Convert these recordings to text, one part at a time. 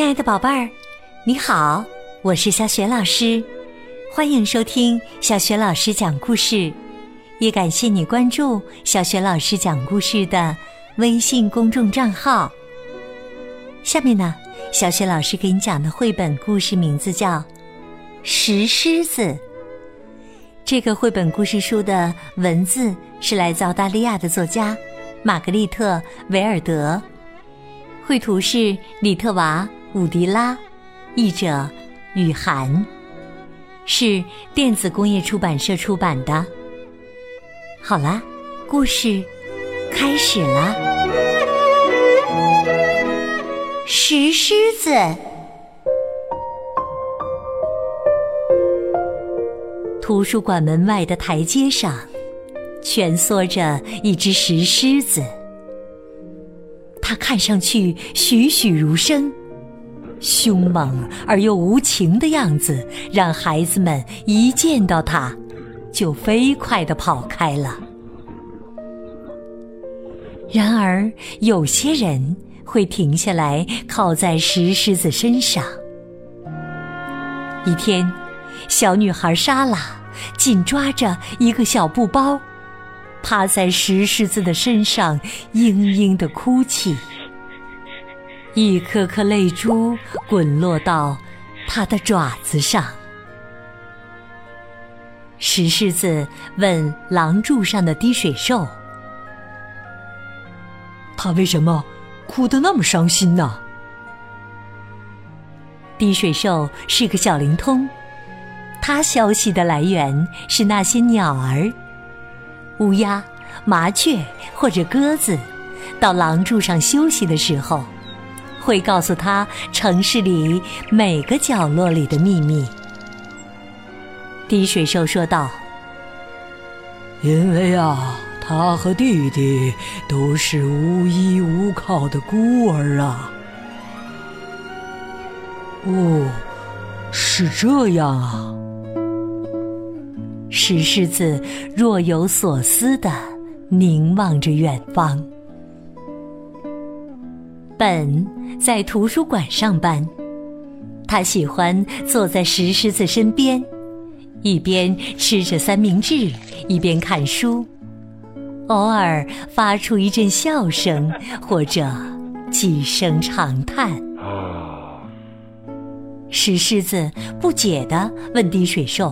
亲爱的宝贝儿，你好，我是小雪老师，欢迎收听小雪老师讲故事，也感谢你关注小雪老师讲故事的微信公众账号。下面呢，小雪老师给你讲的绘本故事名字叫《石狮子》。这个绘本故事书的文字是来自澳大利亚的作家玛格丽特·维尔德。绘图是李特娃·伍迪拉，译者雨涵，是电子工业出版社出版的。好啦，故事开始了。石狮子，图书馆门外的台阶上，蜷缩着一只石狮子。它看上去栩栩如生，凶猛而又无情的样子，让孩子们一见到它，就飞快地跑开了。然而，有些人会停下来，靠在石狮子身上。一天，小女孩莎拉紧抓着一个小布包。趴在石狮子的身上，嘤嘤的哭泣。一颗颗泪珠滚落到它的爪子上。石狮子问廊柱上的滴水兽：“他为什么哭得那么伤心呢？”滴水兽是个小灵通，它消息的来源是那些鸟儿。乌鸦、麻雀或者鸽子，到廊柱上休息的时候，会告诉他城市里每个角落里的秘密。滴水兽说道：“因为啊，他和弟弟都是无依无靠的孤儿啊。”哦，是这样啊。石狮子若有所思的凝望着远方。本在图书馆上班，他喜欢坐在石狮子身边，一边吃着三明治，一边看书，偶尔发出一阵笑声或者几声长叹。石狮子不解地问滴水兽。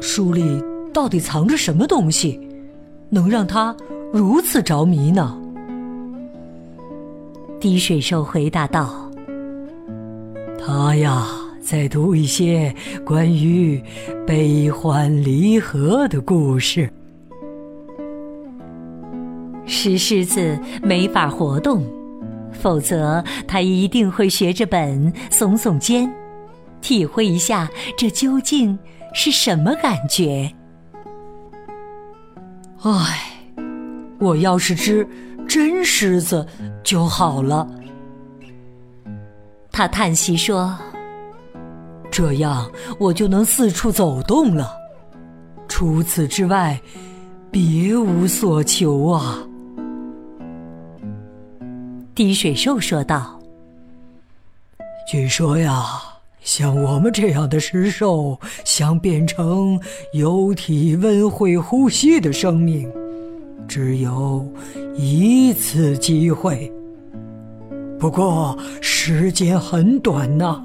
书里到底藏着什么东西，能让他如此着迷呢？滴水兽回答道：“他呀，在读一些关于悲欢离合的故事。”石狮子没法活动，否则他一定会学着本耸耸肩，体会一下这究竟。是什么感觉？唉，我要是只真狮子就好了。他叹息说：“这样我就能四处走动了。除此之外，别无所求啊。”滴水兽说道：“据说呀。”像我们这样的石兽，想变成有体温会呼吸的生命，只有一次机会。不过时间很短呐，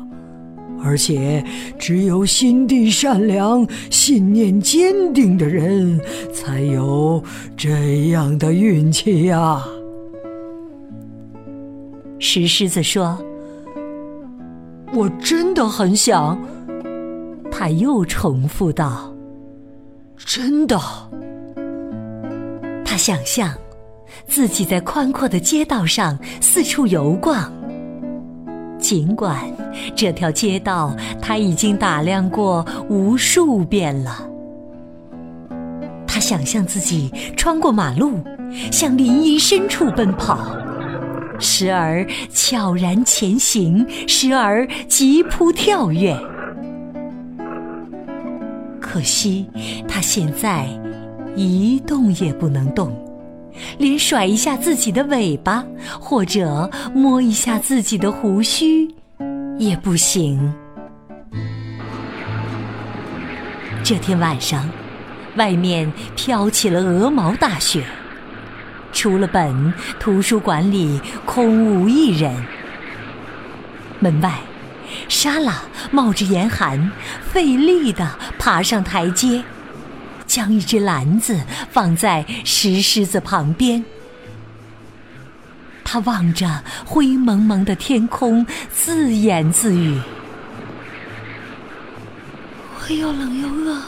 而且只有心地善良、信念坚定的人才有这样的运气呀。石狮子说。我真的很想，他又重复道：“真的。”他想象自己在宽阔的街道上四处游逛，尽管这条街道他已经打量过无数遍了。他想象自己穿过马路，向林荫深处奔跑。时而悄然前行，时而急扑跳跃。可惜他现在一动也不能动，连甩一下自己的尾巴，或者摸一下自己的胡须，也不行。这天晚上，外面飘起了鹅毛大雪，除了本，图书馆里空无一人。门外，莎拉冒着严寒，费力地爬上台阶。将一只篮子放在石狮子旁边，他望着灰蒙蒙的天空，自言自语：“我又冷又饿，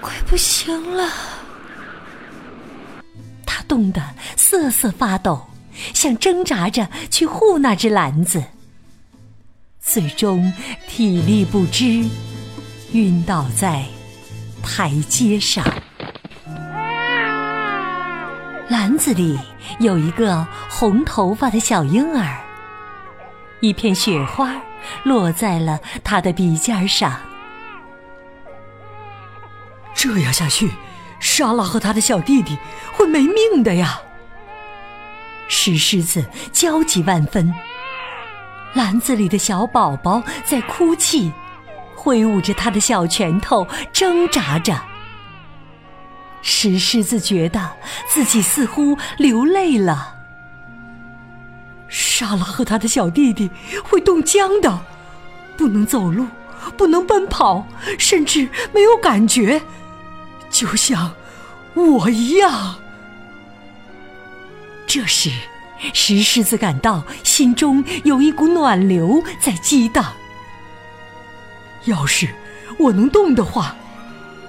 快不行了。”他冻得瑟瑟发抖，想挣扎着去护那只篮子，最终体力不支，晕倒在。台阶上，篮子里有一个红头发的小婴儿，一片雪花落在了他的鼻尖上。这样下去，莎拉和他的小弟弟会没命的呀！石狮子焦急万分，篮子里的小宝宝在哭泣。挥舞着他的小拳头，挣扎着。石狮子觉得自己似乎流泪了。莎拉和他的小弟弟会冻僵的，不能走路，不能奔跑，甚至没有感觉，就像我一样。这时，石狮子感到心中有一股暖流在激荡。要是我能动的话，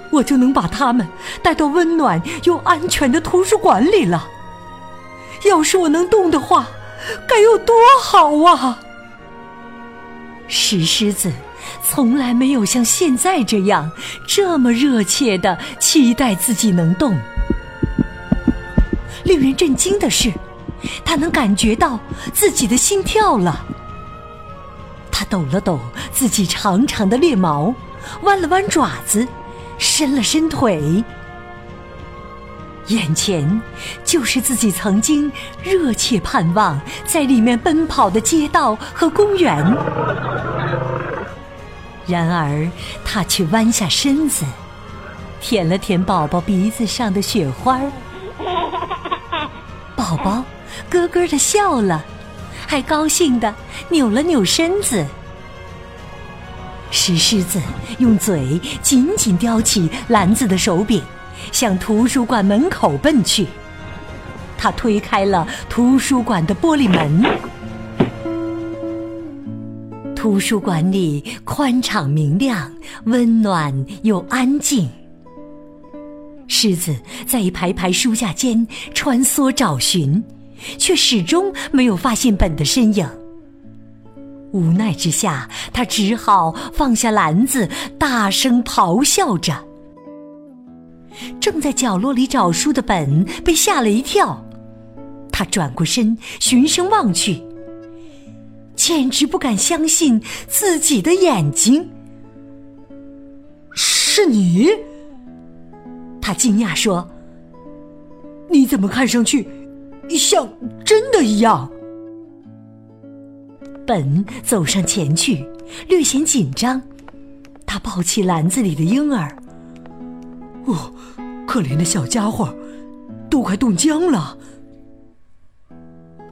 我就能把他们带到温暖又安全的图书馆里了。要是我能动的话，该有多好啊！石狮子从来没有像现在这样这么热切的期待自己能动。令人震惊的是，他能感觉到自己的心跳了。他抖了抖自己长长的猎毛，弯了弯爪子，伸了伸腿，眼前就是自己曾经热切盼望在里面奔跑的街道和公园。然而，他却弯下身子，舔了舔宝宝鼻子上的雪花，宝宝咯咯的笑了。还高兴的扭了扭身子，石狮子用嘴紧紧叼起篮子的手柄，向图书馆门口奔去。他推开了图书馆的玻璃门，图书馆里宽敞明亮、温暖又安静。狮子在一排排书架间穿梭找寻。却始终没有发现本的身影。无奈之下，他只好放下篮子，大声咆哮着。正在角落里找书的本被吓了一跳，他转过身，循声望去，简直不敢相信自己的眼睛。是你？他惊讶说：“你怎么看上去？”像真的一样。本走上前去，略显紧张。他抱起篮子里的婴儿。哦，可怜的小家伙，都快冻僵了。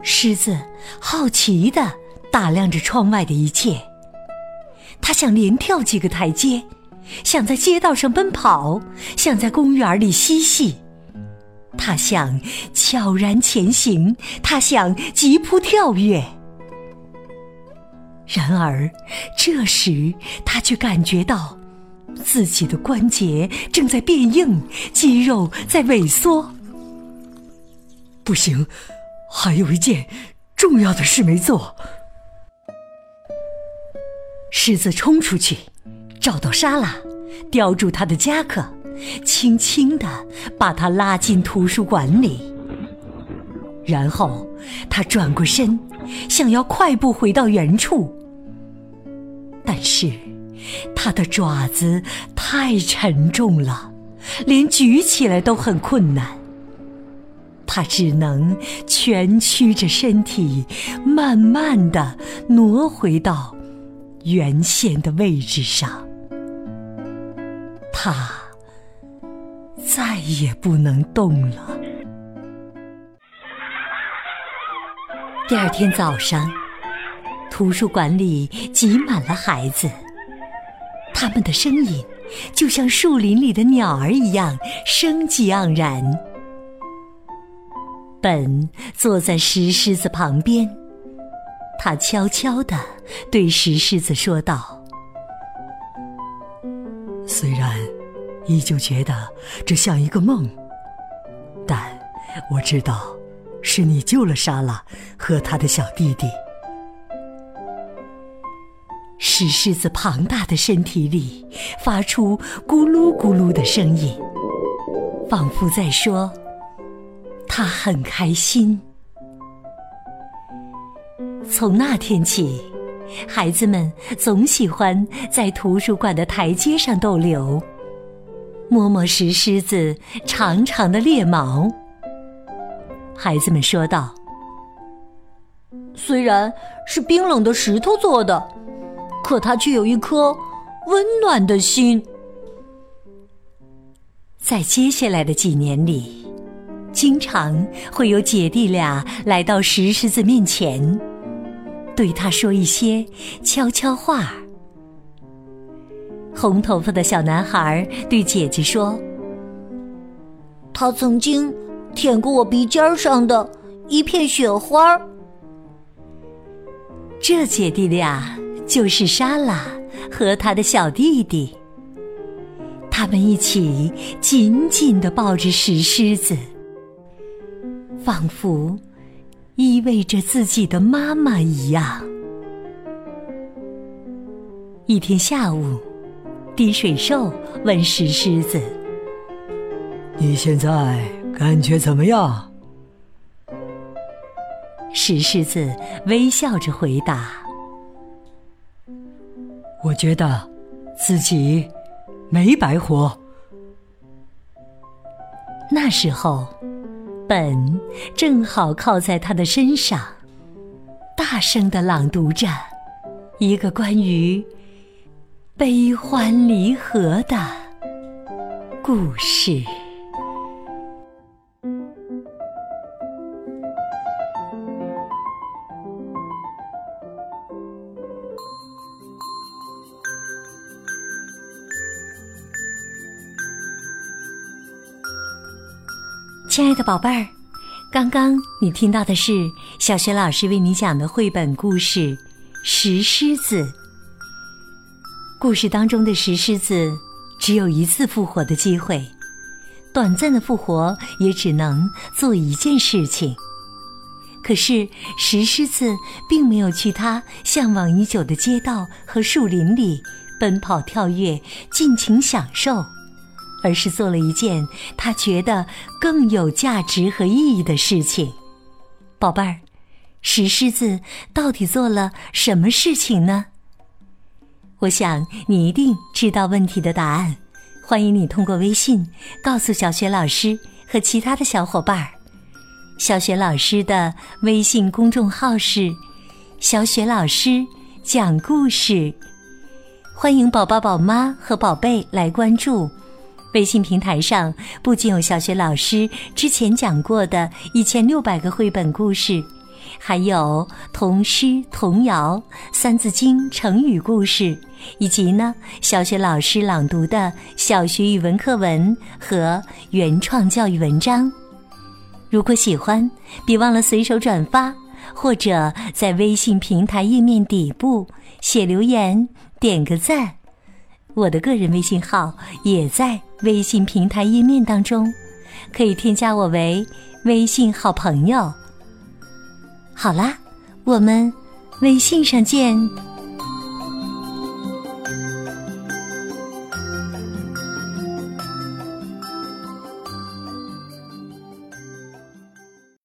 狮子好奇的打量着窗外的一切。他想连跳几个台阶，想在街道上奔跑，想在公园里嬉戏。他想悄然前行，他想急扑跳跃。然而，这时他却感觉到自己的关节正在变硬，肌肉在萎缩。不行，还有一件重要的事没做。狮子冲出去，找到莎拉，叼住她的夹克。轻轻地把他拉进图书馆里，然后他转过身，想要快步回到原处，但是他的爪子太沉重了，连举起来都很困难。他只能蜷曲着身体，慢慢的挪回到原先的位置上。他再也不能动了。第二天早上，图书馆里挤满了孩子，他们的声音就像树林里的鸟儿一样生机盎然。本坐在石狮子旁边，他悄悄地对石狮子说道：“依旧觉得这像一个梦，但我知道。”是你救了莎拉和他的小弟弟。石狮子庞大的身体里发出咕噜咕噜的声音，仿佛在说：“他很开心。”从那天起，孩子们总喜欢在图书馆的台阶上逗留，摸摸石狮子长长的猎毛。孩子们说道：“虽然是冰冷的石头做的，可它却有一颗温暖的心。”在接下来的几年里，经常会有姐弟俩来到石狮子面前，对他说一些悄悄话。红头发的小男孩对姐姐说：“他曾经。”舔过我鼻尖上的一片雪花。这姐弟俩就是莎拉和他的小弟弟。他们一起紧紧的抱着石狮子，仿佛依偎着自己的妈妈一样。一天下午，滴水兽问石狮子：“你现在？”感觉怎么样？石狮子微笑着回答：“我觉得自己没白活。”那时候，本正好靠在他的身上，大声的朗读着一个关于悲欢离合的故事。亲爱的宝贝儿，刚刚你听到的是小学老师为你讲的绘本故事《石狮子》。故事当中的石狮子只有一次复活的机会，短暂的复活也只能做一件事情。可是石狮子并没有去他向往已久的街道和树林里奔跑跳跃，尽情享受。而是做了一件他觉得更有价值和意义的事情，宝贝儿，石狮子到底做了什么事情呢？我想你一定知道问题的答案，欢迎你通过微信告诉小雪老师和其他的小伙伴儿。小雪老师的微信公众号是“小雪老师讲故事”，欢迎宝宝、宝妈和宝贝来关注。微信平台上不仅有小学老师之前讲过的一千六百个绘本故事，还有童诗、童谣、三字经、成语故事，以及呢小学老师朗读的小学语文课文和原创教育文章。如果喜欢，别忘了随手转发，或者在微信平台页面底部写留言，点个赞。我的个人微信号也在微信平台页面当中，可以添加我为微信好朋友。好啦，我们微信上见。